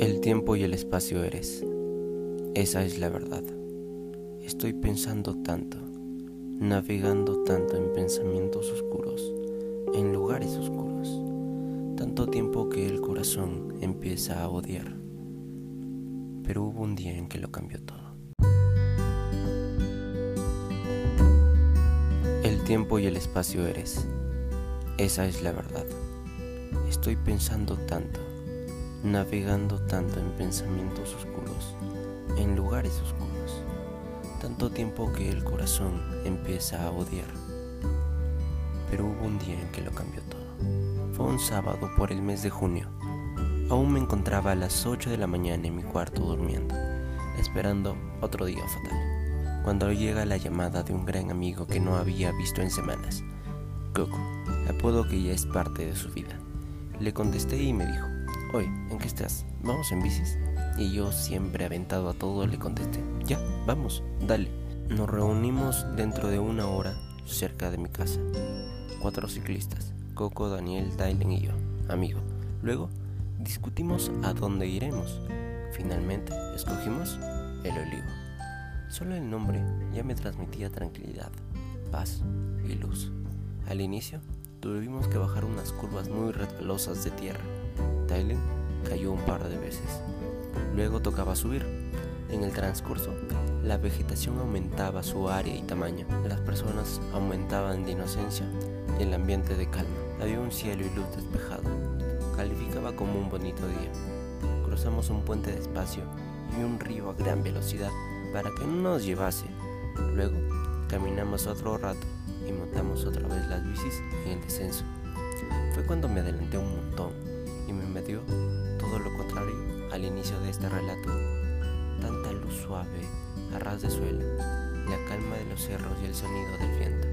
El tiempo y el espacio eres. Esa es la verdad. Estoy pensando tanto, navegando tanto en pensamientos oscuros, en lugares oscuros, tanto tiempo que el corazón empieza a odiar. Pero hubo un día en que lo cambió todo. El tiempo y el espacio eres. Esa es la verdad. Estoy pensando tanto, navegando tanto en pensamientos oscuros, en lugares oscuros, tanto tiempo que el corazón empieza a odiar. Pero hubo un día en que lo cambió todo. Fue un sábado por el mes de junio. Aún me encontraba a las 8 de la mañana en mi cuarto durmiendo, esperando otro día fatal, cuando llega la llamada de un gran amigo que no había visto en semanas, Coco, apodo que ya es parte de su vida. Le contesté y me dijo, Oye, ¿en qué estás? ¿Vamos en bicis? Y yo, siempre aventado a todo, le contesté, Ya, vamos, dale. Nos reunimos dentro de una hora cerca de mi casa. Cuatro ciclistas, Coco, Daniel, Dylan y yo, amigo. Luego, discutimos a dónde iremos. Finalmente, escogimos el olivo. Solo el nombre ya me transmitía tranquilidad, paz y luz. Al inicio, tuvimos que bajar unas curvas muy resbalosas de tierra Tylen cayó un par de veces. Luego tocaba subir. En el transcurso, la vegetación aumentaba su área y tamaño. Las personas aumentaban de inocencia y el ambiente de calma. Había un cielo y luz despejado. Calificaba como un bonito día. Cruzamos un puente despacio y un río a gran velocidad para que no nos llevase. Luego, caminamos otro rato y montamos otra vez las bicis en el descenso. Fue cuando me adelanté un montón y me dio todo lo contrario al inicio de este relato. Tanta luz suave a ras de suelo, la calma de los cerros y el sonido del viento.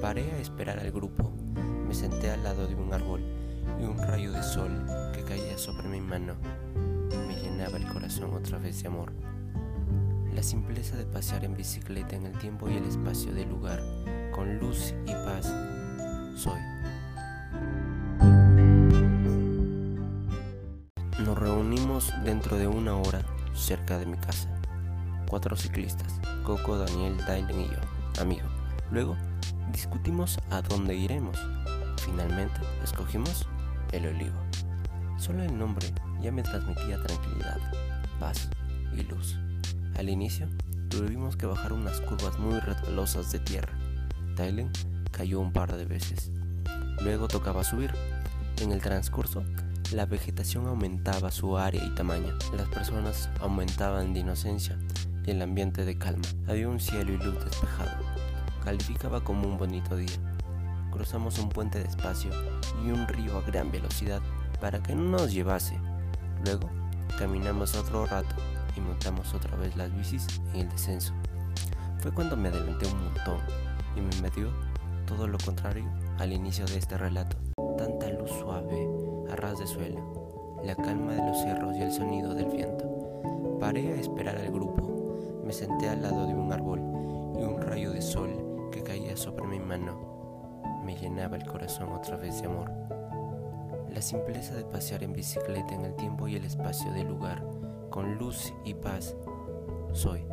Paré a esperar al grupo, me senté al lado de un árbol y un rayo de sol que caía sobre mi mano me llenaba el corazón otra vez de amor. La simpleza de pasear en bicicleta en el tiempo y el espacio del lugar, con luz y paz, soy. Dentro de una hora cerca de mi casa. Cuatro ciclistas, Coco, Daniel, Dylan y yo, amigo. Luego discutimos a dónde iremos. Finalmente escogimos el olivo. Solo el nombre ya me transmitía tranquilidad, paz y luz. Al inicio tuvimos que bajar unas curvas muy resbalosas de tierra. Dylan cayó un par de veces. Luego tocaba subir. En el transcurso la vegetación aumentaba su área y tamaño, las personas aumentaban de inocencia y el ambiente de calma. Había un cielo y luz despejado. Calificaba como un bonito día. Cruzamos un puente despacio y un río a gran velocidad para que no nos llevase. Luego, caminamos otro rato y montamos otra vez las bicis en el descenso. Fue cuando me adelanté un montón y me metió todo lo contrario al inicio de este relato. Tanta luz suave a ras de suelo, la calma de los cerros y el sonido del viento. Paré a esperar al grupo, me senté al lado de un árbol y un rayo de sol que caía sobre mi mano me llenaba el corazón otra vez de amor. La simpleza de pasear en bicicleta en el tiempo y el espacio del lugar, con luz y paz, soy.